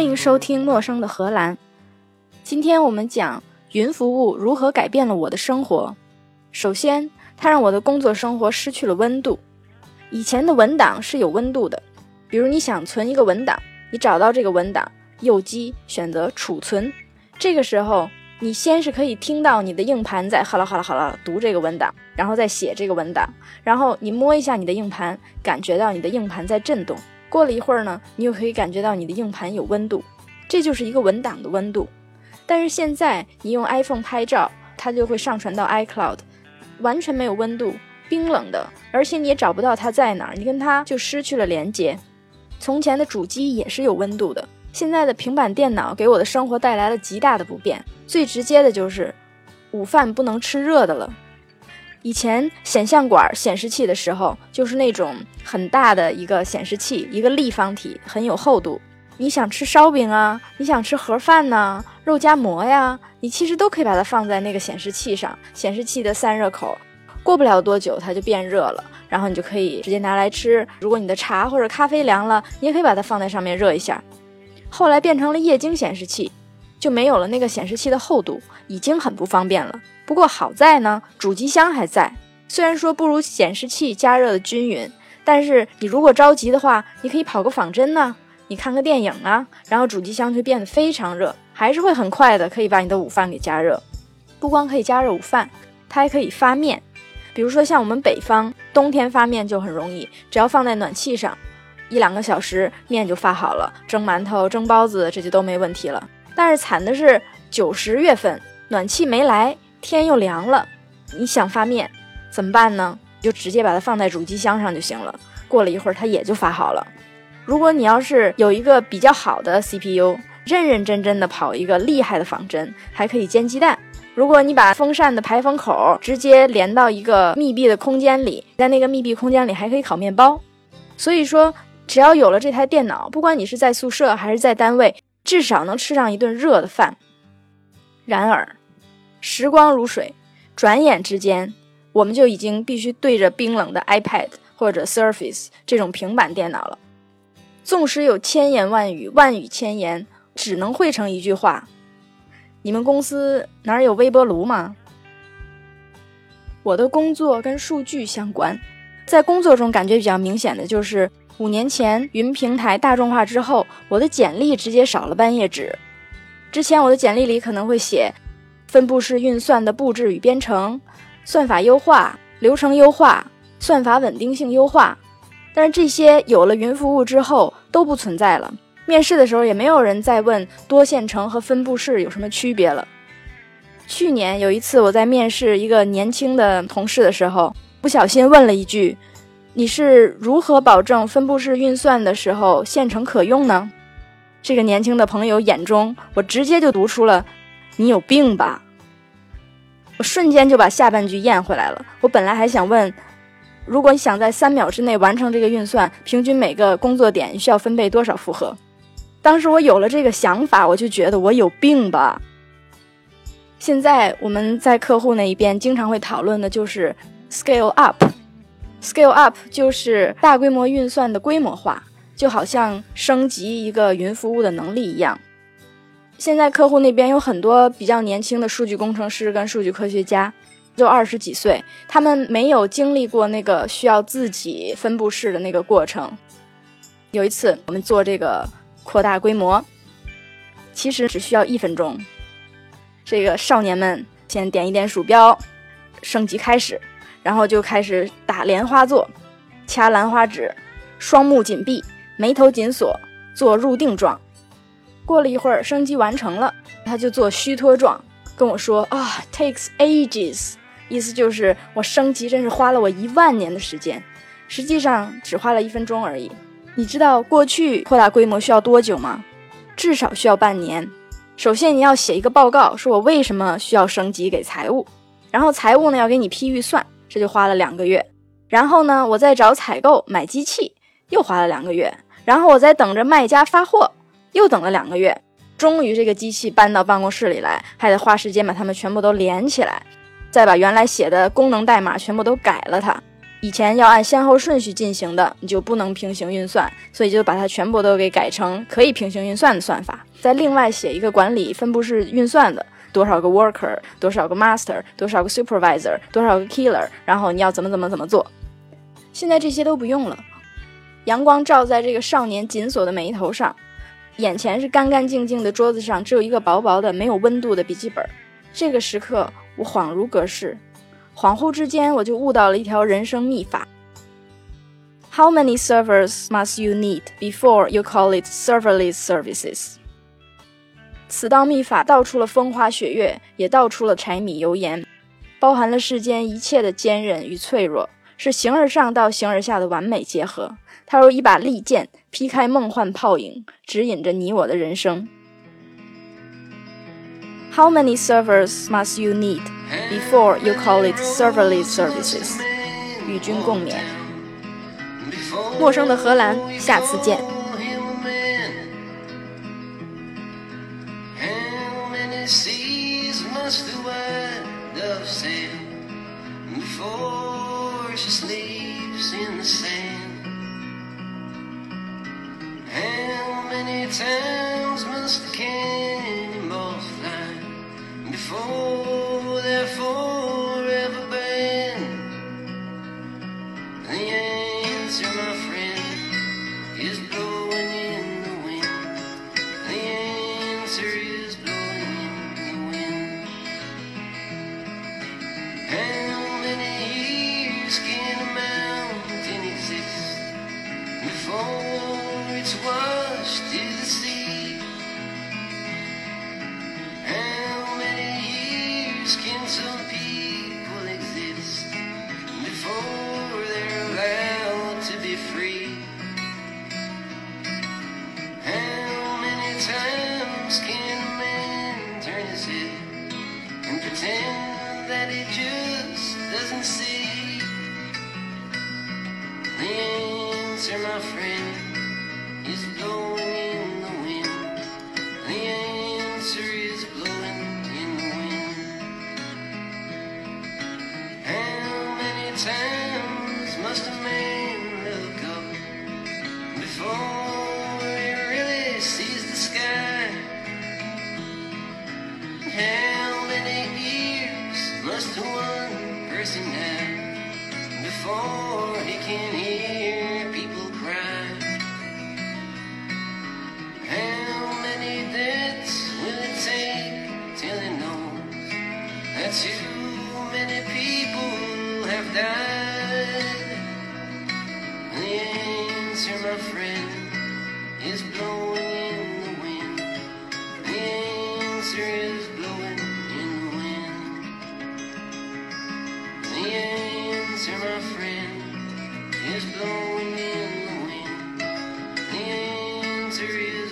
欢迎收听《陌生的荷兰》。今天我们讲云服务如何改变了我的生活。首先，它让我的工作生活失去了温度。以前的文档是有温度的，比如你想存一个文档，你找到这个文档，右击选择储存，这个时候你先是可以听到你的硬盘在哈啦哈啦哈啦读这个文档，然后再写这个文档，然后你摸一下你的硬盘，感觉到你的硬盘在震动。过了一会儿呢，你又可以感觉到你的硬盘有温度，这就是一个文档的温度。但是现在你用 iPhone 拍照，它就会上传到 iCloud，完全没有温度，冰冷的，而且你也找不到它在哪儿，你跟它就失去了连接。从前的主机也是有温度的，现在的平板电脑给我的生活带来了极大的不便。最直接的就是午饭不能吃热的了。以前显像管显示器的时候，就是那种很大的一个显示器，一个立方体，很有厚度。你想吃烧饼啊，你想吃盒饭呐，肉夹馍呀，你其实都可以把它放在那个显示器上。显示器的散热口，过不了多久它就变热了，然后你就可以直接拿来吃。如果你的茶或者咖啡凉了，你也可以把它放在上面热一下。后来变成了液晶显示器，就没有了那个显示器的厚度，已经很不方便了。不过好在呢，主机箱还在。虽然说不如显示器加热的均匀，但是你如果着急的话，你可以跑个仿真呢，你看个电影啊，然后主机箱就变得非常热，还是会很快的，可以把你的午饭给加热。不光可以加热午饭，它还可以发面。比如说像我们北方，冬天发面就很容易，只要放在暖气上，一两个小时面就发好了，蒸馒头、蒸包子这就都没问题了。但是惨的是九十月份暖气没来。天又凉了，你想发面怎么办呢？就直接把它放在主机箱上就行了。过了一会儿，它也就发好了。如果你要是有一个比较好的 CPU，认认真真的跑一个厉害的仿真，还可以煎鸡蛋。如果你把风扇的排风口直接连到一个密闭的空间里，在那个密闭空间里还可以烤面包。所以说，只要有了这台电脑，不管你是在宿舍还是在单位，至少能吃上一顿热的饭。然而。时光如水，转眼之间，我们就已经必须对着冰冷的 iPad 或者 Surface 这种平板电脑了。纵使有千言万语，万语千言，只能汇成一句话：你们公司哪有微波炉吗？我的工作跟数据相关，在工作中感觉比较明显的就是，五年前云平台大众化之后，我的简历直接少了半页纸。之前我的简历里可能会写。分布式运算的布置与编程、算法优化、流程优化、算法稳定性优化，但是这些有了云服务之后都不存在了。面试的时候也没有人再问多线程和分布式有什么区别了。去年有一次我在面试一个年轻的同事的时候，不小心问了一句：“你是如何保证分布式运算的时候线程可用呢？”这个年轻的朋友眼中，我直接就读出了。你有病吧！我瞬间就把下半句咽回来了。我本来还想问，如果你想在三秒之内完成这个运算，平均每个工作点需要分配多少负荷？当时我有了这个想法，我就觉得我有病吧。现在我们在客户那一边经常会讨论的就是 scale up” Scale up 就是大规模运算的规模化，就好像升级一个云服务的能力一样。现在客户那边有很多比较年轻的数据工程师跟数据科学家，就二十几岁，他们没有经历过那个需要自己分布式的那个过程。有一次我们做这个扩大规模，其实只需要一分钟。这个少年们先点一点鼠标，升级开始，然后就开始打莲花座，掐兰花指，双目紧闭，眉头紧锁，做入定状。过了一会儿，升级完成了，他就做虚脱状，跟我说啊，takes ages，意思就是我升级真是花了我一万年的时间，实际上只花了一分钟而已。你知道过去扩大规模需要多久吗？至少需要半年。首先你要写一个报告，说我为什么需要升级给财务，然后财务呢要给你批预算，这就花了两个月。然后呢，我再找采购买机器，又花了两个月。然后我在等着卖家发货。又等了两个月，终于这个机器搬到办公室里来，还得花时间把它们全部都连起来，再把原来写的功能代码全部都改了它。以前要按先后顺序进行的，你就不能平行运算，所以就把它全部都给改成可以平行运算的算法。再另外写一个管理分布式运算的，多少个 worker，多少个 master，多少个 supervisor，多少个 killer，然后你要怎么怎么怎么做。现在这些都不用了，阳光照在这个少年紧锁的眉头上，眼前是干干净净的桌子上，只有一个薄薄的没有温度的笔记本。这个时刻，我恍如隔世。恍惚之间，我就悟到了一条人生秘法：How many servers must you need before you call it serverless services？此道秘法道出了风花雪月，也道出了柴米油盐，包含了世间一切的坚韧与脆弱，是形而上到形而下的完美结合。它如一把利剑，劈开梦幻泡影，指引着你我的人生。How many servers must you need before you call it serverless services？与君共勉。陌生的荷兰，下次见。Times must the cannonballs fly before they're forever banned? The answer, my friend, is blowing in the wind. The answer pretend that he just doesn't see? The answer, my friend, is blowing in the wind. The answer is blowing in the wind. How many times must a man person have before he can hear people cry? How many deaths will it take till he knows that too many people have died? The answer, my friend, is blowing answer is